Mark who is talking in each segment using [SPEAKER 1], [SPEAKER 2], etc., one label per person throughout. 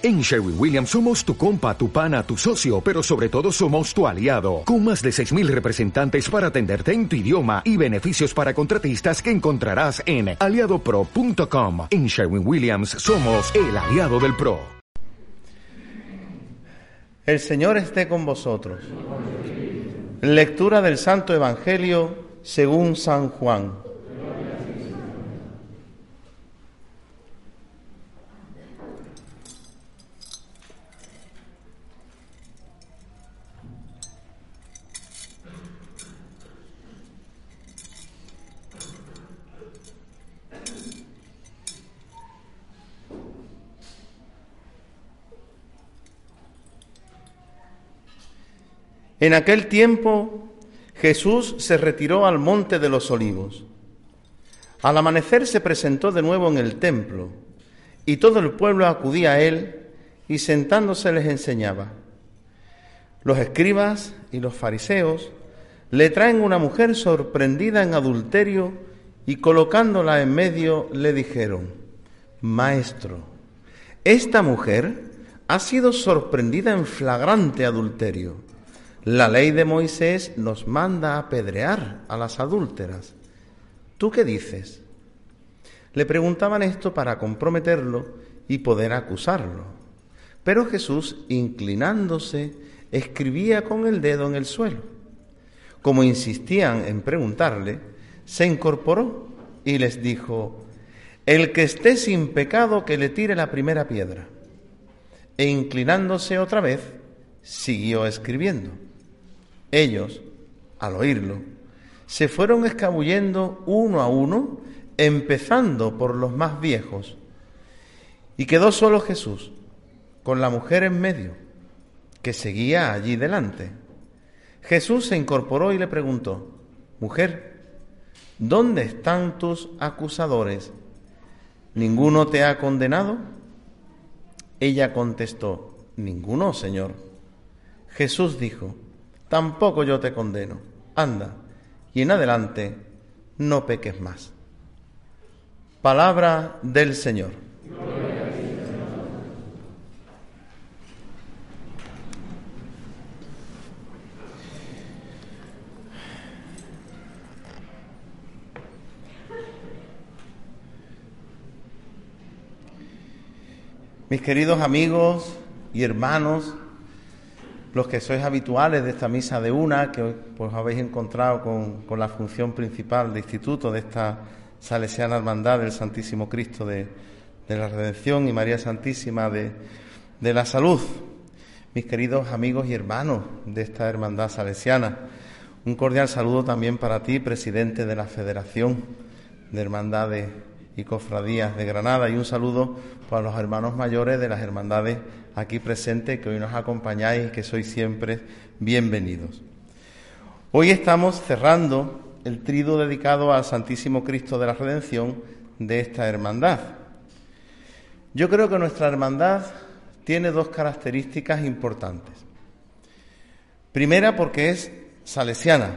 [SPEAKER 1] En Sherwin Williams somos tu compa, tu pana, tu socio, pero sobre todo somos tu aliado, con más de 6.000 representantes para atenderte en tu idioma y beneficios para contratistas que encontrarás en aliadopro.com. En Sherwin Williams somos el aliado del PRO.
[SPEAKER 2] El Señor esté con vosotros. Lectura del Santo Evangelio según San Juan. En aquel tiempo Jesús se retiró al monte de los olivos. Al amanecer se presentó de nuevo en el templo y todo el pueblo acudía a él y sentándose les enseñaba. Los escribas y los fariseos le traen una mujer sorprendida en adulterio y colocándola en medio le dijeron, Maestro, esta mujer ha sido sorprendida en flagrante adulterio. La ley de Moisés nos manda a apedrear a las adúlteras. ¿Tú qué dices? Le preguntaban esto para comprometerlo y poder acusarlo. Pero Jesús, inclinándose, escribía con el dedo en el suelo. Como insistían en preguntarle, se incorporó y les dijo, el que esté sin pecado que le tire la primera piedra. E inclinándose otra vez, siguió escribiendo. Ellos, al oírlo, se fueron escabullendo uno a uno, empezando por los más viejos. Y quedó solo Jesús, con la mujer en medio, que seguía allí delante. Jesús se incorporó y le preguntó, Mujer, ¿dónde están tus acusadores? ¿Ninguno te ha condenado? Ella contestó, Ninguno, Señor. Jesús dijo, tampoco yo te condeno. Anda, y en adelante no peques más. Palabra del Señor. Mis queridos amigos y hermanos, los que sois habituales de esta misa de una, que pues habéis encontrado con, la función principal de instituto de esta salesiana hermandad del Santísimo Cristo de, la Redención y María Santísima de, de la Salud, mis queridos amigos y hermanos de esta hermandad salesiana. Un cordial saludo también para ti, presidente de la Federación de Hermandades y Cofradías de Granada, y un saludo para los hermanos mayores de las hermandades aquí presentes que hoy nos acompañáis y que sois siempre bienvenidos. Hoy estamos cerrando el trido dedicado al Santísimo Cristo de la Redención de esta hermandad. Yo creo que nuestra hermandad tiene dos características importantes. Primera porque es salesiana,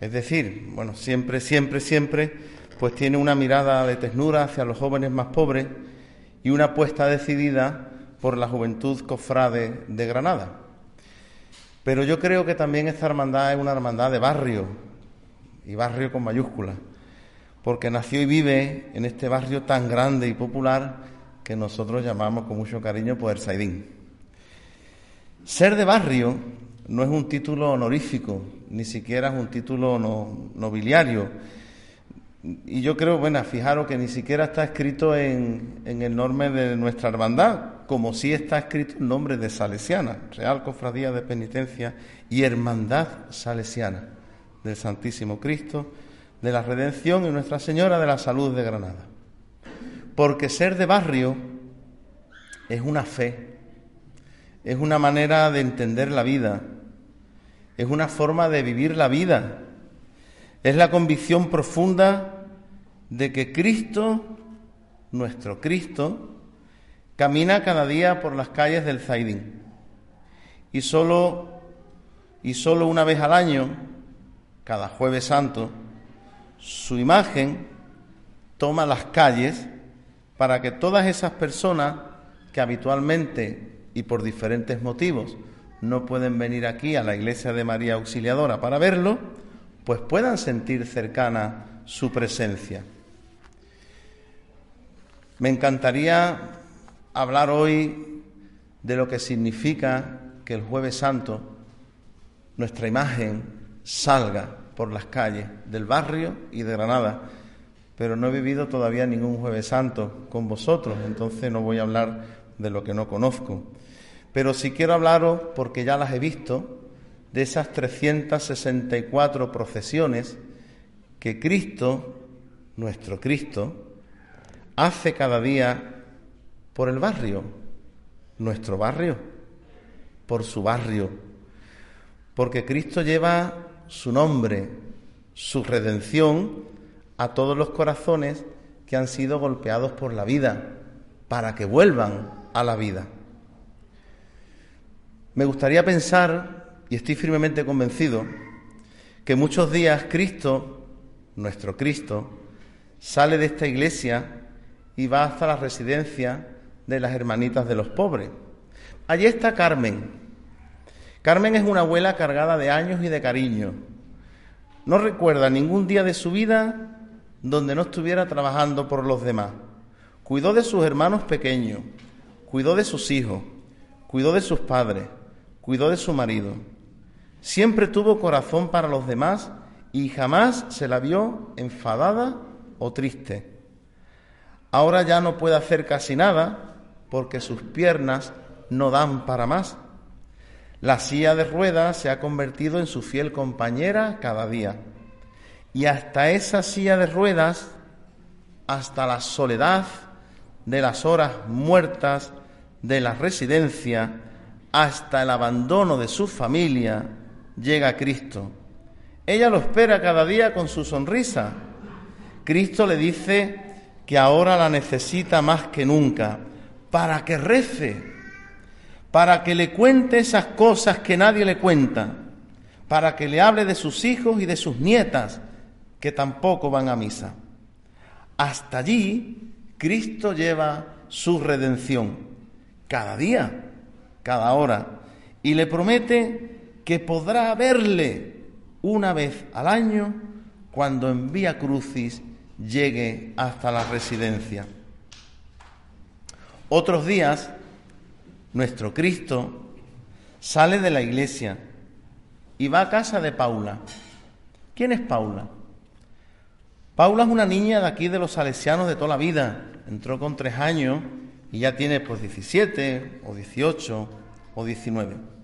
[SPEAKER 2] es decir, bueno, siempre, siempre, siempre, pues tiene una mirada de ternura hacia los jóvenes más pobres y una apuesta decidida por la juventud cofrade de Granada. Pero yo creo que también esta hermandad es una hermandad de barrio, y barrio con mayúsculas, porque nació y vive en este barrio tan grande y popular que nosotros llamamos con mucho cariño Poder Saidín. Ser de barrio no es un título honorífico, ni siquiera es un título nobiliario, y yo creo, bueno, fijaros que ni siquiera está escrito en, el nombre de nuestra hermandad, como sí está escrito el nombre de Salesiana, Real Cofradía de Penitencia y Hermandad Salesiana del Santísimo Cristo, de la Redención y Nuestra Señora de la Salud de Granada. Porque ser de barrio es una fe, es una manera de entender la vida, es una forma de vivir la vida es la convicción profunda de que Cristo, nuestro Cristo, camina cada día por las calles del Zaidín. Y solo, y solo una vez al año, cada jueves santo, su imagen toma las calles para que todas esas personas que habitualmente y por diferentes motivos no pueden venir aquí a la iglesia de María Auxiliadora para verlo, pues puedan sentir cercana su presencia. Me encantaría hablar hoy de lo que significa que el jueves santo nuestra imagen salga por las calles del barrio y de Granada, pero no he vivido todavía ningún jueves santo con vosotros, entonces no voy a hablar de lo que no conozco. Pero sí quiero hablaros, porque ya las he visto, de esas 364 procesiones que Cristo, nuestro Cristo, hace cada día por el barrio, nuestro barrio, por su barrio, porque Cristo lleva su nombre, su redención a todos los corazones que han sido golpeados por la vida, para que vuelvan a la vida. Me gustaría pensar, y estoy firmemente convencido, que muchos días Cristo, nuestro Cristo, sale de esta iglesia y va hasta la residencia de las hermanitas de los pobres. Allí está Carmen. Carmen es una abuela cargada de años y de cariño. No recuerda ningún día de su vida donde no estuviera trabajando por los demás. Cuidó de sus hermanos pequeños, cuidó de sus hijos, cuidó de sus padres, cuidó de su marido. Siempre tuvo corazón para los demás y jamás se la vio enfadada o triste. Ahora ya no puede hacer casi nada porque sus piernas no dan para más. La silla de ruedas se ha convertido en su fiel compañera cada día. Y hasta esa silla de ruedas, hasta la soledad de las horas muertas de la residencia, hasta el abandono de su familia, llega Cristo. Ella lo espera cada día con su sonrisa. Cristo le dice que ahora la necesita más que nunca, para que rece, para que le cuente esas cosas que nadie le cuenta, para que le hable de sus hijos y de sus nietas, que tampoco van a misa. Hasta allí, Cristo lleva su redención, cada día cada hora, y le promete que podrá verle una vez al año cuando en Vía Crucis llegue hasta la residencia. Otros días, nuestro Cristo sale de la iglesia y va a casa de Paula. ¿Quién es Paula? Paula es una niña de aquí de los salesianos de toda la vida. Entró con tres años y ya tiene pues 17 o 18 o 19.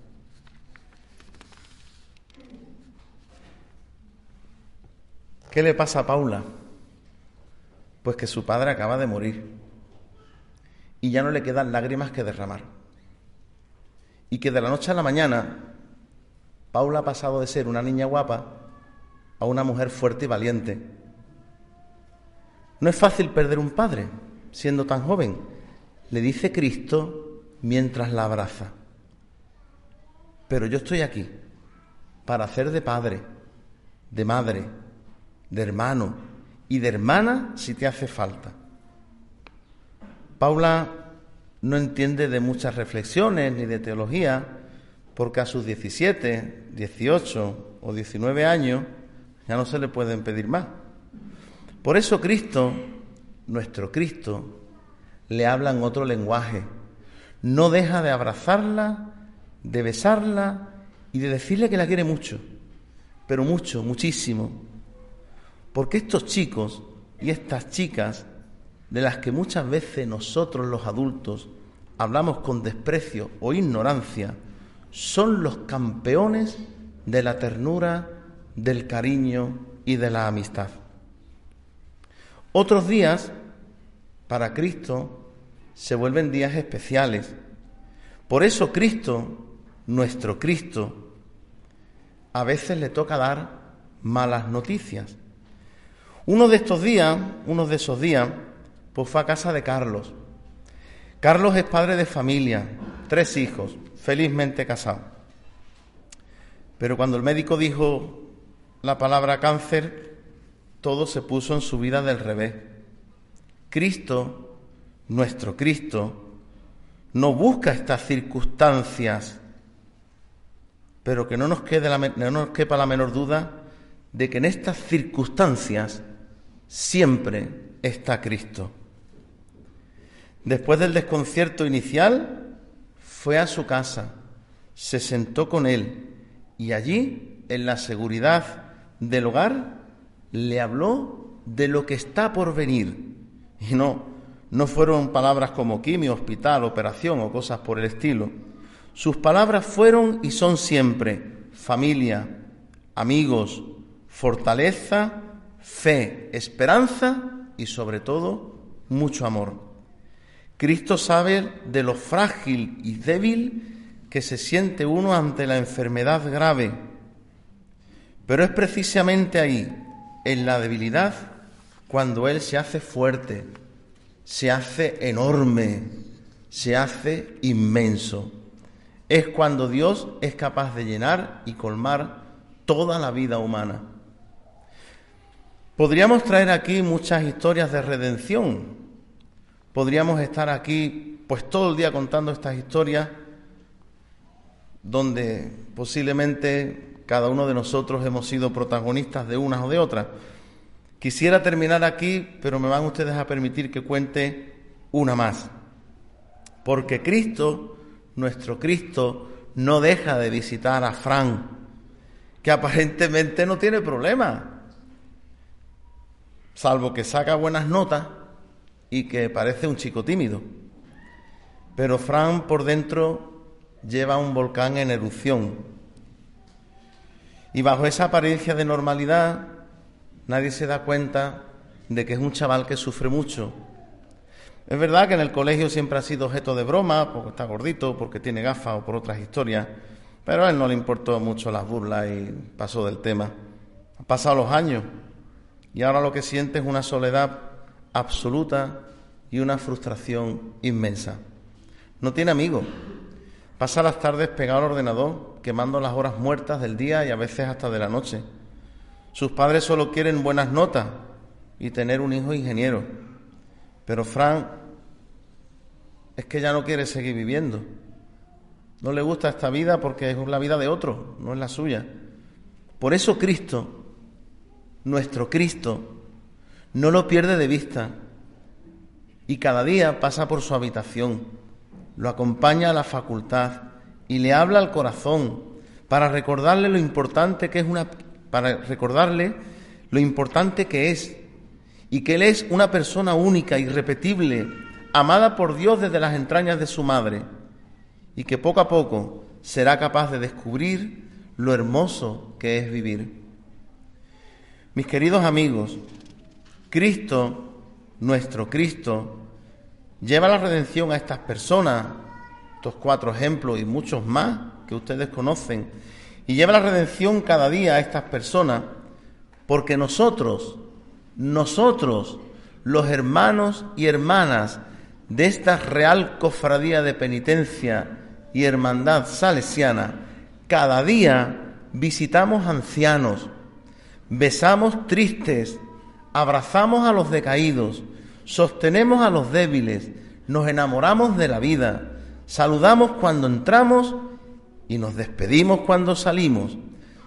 [SPEAKER 2] ¿Qué le pasa a Paula? Pues que su padre acaba de morir y ya no le quedan lágrimas que derramar. Y que de la noche a la mañana Paula ha pasado de ser una niña guapa a una mujer fuerte y valiente. No es fácil perder un padre siendo tan joven, le dice Cristo mientras la abraza. Pero yo estoy aquí para hacer de padre, de madre, de hermano y de hermana si te hace falta. Paula no entiende de muchas reflexiones ni de teología, porque a sus 17, 18 o 19 años ya no se le pueden pedir más. Por eso Cristo, nuestro Cristo, le habla en otro lenguaje. No deja de abrazarla, de besarla y de decirle que la quiere mucho, pero mucho, muchísimo. Porque estos chicos y estas chicas, de las que muchas veces nosotros los adultos hablamos con desprecio o ignorancia, son los campeones de la ternura, del cariño y de la amistad. Otros días para Cristo se vuelven días especiales. Por eso Cristo, nuestro Cristo, a veces le toca dar malas noticias. Uno de estos días, uno de esos días, pues fue a casa de Carlos. Carlos es padre de familia, tres hijos, felizmente casado. Pero cuando el médico dijo la palabra cáncer, todo se puso en su vida del revés. Cristo, nuestro Cristo, no busca estas circunstancias, pero que no nos, quede no nos quepa la menor duda de que en estas circunstancias siempre está Cristo. Después del desconcierto inicial, fue a su casa, se sentó con él y allí, en la seguridad del hogar, le habló de lo que está por venir. Y no, no fueron palabras como quimio, hospital, operación o cosas por el estilo. Sus palabras fueron y son siempre familia, amigos, fortaleza, fe, esperanza y sobre todo mucho amor. Cristo sabe de lo frágil y débil que se siente uno ante la enfermedad grave, pero es precisamente ahí, en la debilidad, cuando Él se hace fuerte, se hace enorme, se hace inmenso. Es cuando Dios es capaz de llenar y colmar toda la vida humana. Podríamos traer aquí muchas historias de redención. Podríamos estar aquí pues todo el día contando estas historias donde posiblemente cada uno de nosotros hemos sido protagonistas de unas o de otras. Quisiera terminar aquí, pero me van ustedes a permitir que cuente una más. Porque Cristo, nuestro Cristo, no deja de visitar a Fran, que aparentemente no tiene problema salvo que saca buenas notas y que parece un chico tímido. Pero Fran por dentro lleva un volcán en erupción. Y bajo esa apariencia de normalidad, nadie se da cuenta de que es un chaval que sufre mucho. Es verdad que en el colegio siempre ha sido objeto de broma, porque está gordito, porque tiene gafas o por otras historias, pero a él no le importó mucho las burlas y pasó del tema. Han pasado los años y ahora lo que siente es una soledad absoluta y una frustración inmensa. No tiene amigos. Pasa las tardes pegado al ordenador, quemando las horas muertas del día y a veces hasta de la noche. Sus padres solo quieren buenas notas y tener un hijo ingeniero. Pero Fran es que ya no quiere seguir viviendo. No le gusta esta vida porque es la vida de otro, no es la suya. Por eso Cristo nuestro Cristo, no lo pierde de vista y cada día pasa por su habitación, lo acompaña a la facultad y le habla al corazón para recordarle lo importante que es una para recordarle lo importante que es y que él es una persona única, irrepetible, amada por Dios desde las entrañas de su madre y que poco a poco será capaz de descubrir lo hermoso que es vivir. Mis queridos amigos, Cristo, nuestro Cristo, lleva la redención a estas personas, estos cuatro ejemplos y muchos más que ustedes conocen, y lleva la redención cada día a estas personas, porque nosotros, nosotros, los hermanos y hermanas de esta real cofradía de penitencia y hermandad salesiana, cada día visitamos ancianos, besamos tristes, abrazamos a los decaídos, sostenemos a los débiles, nos enamoramos de la vida, saludamos cuando entramos y nos despedimos cuando salimos,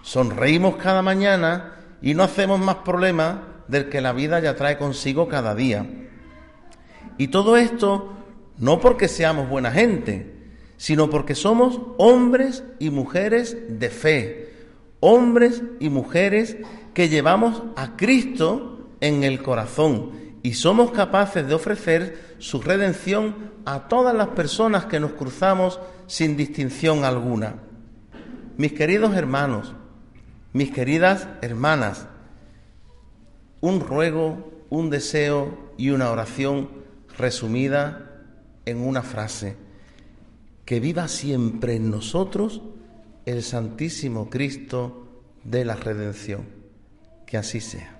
[SPEAKER 2] sonreímos cada mañana y no hacemos más problema del que la vida ya trae consigo cada día. Y todo esto no porque seamos buena gente, sino porque somos hombres y mujeres de fe, hombres y mujeres que llevamos a Cristo en el corazón y somos capaces de ofrecer su redención a todas las personas que nos cruzamos sin distinción alguna. Mis queridos hermanos, mis queridas hermanas, un ruego, un deseo y una oración resumida en una frase. Que viva siempre en nosotros el Santísimo Cristo de la redención. Que así sea.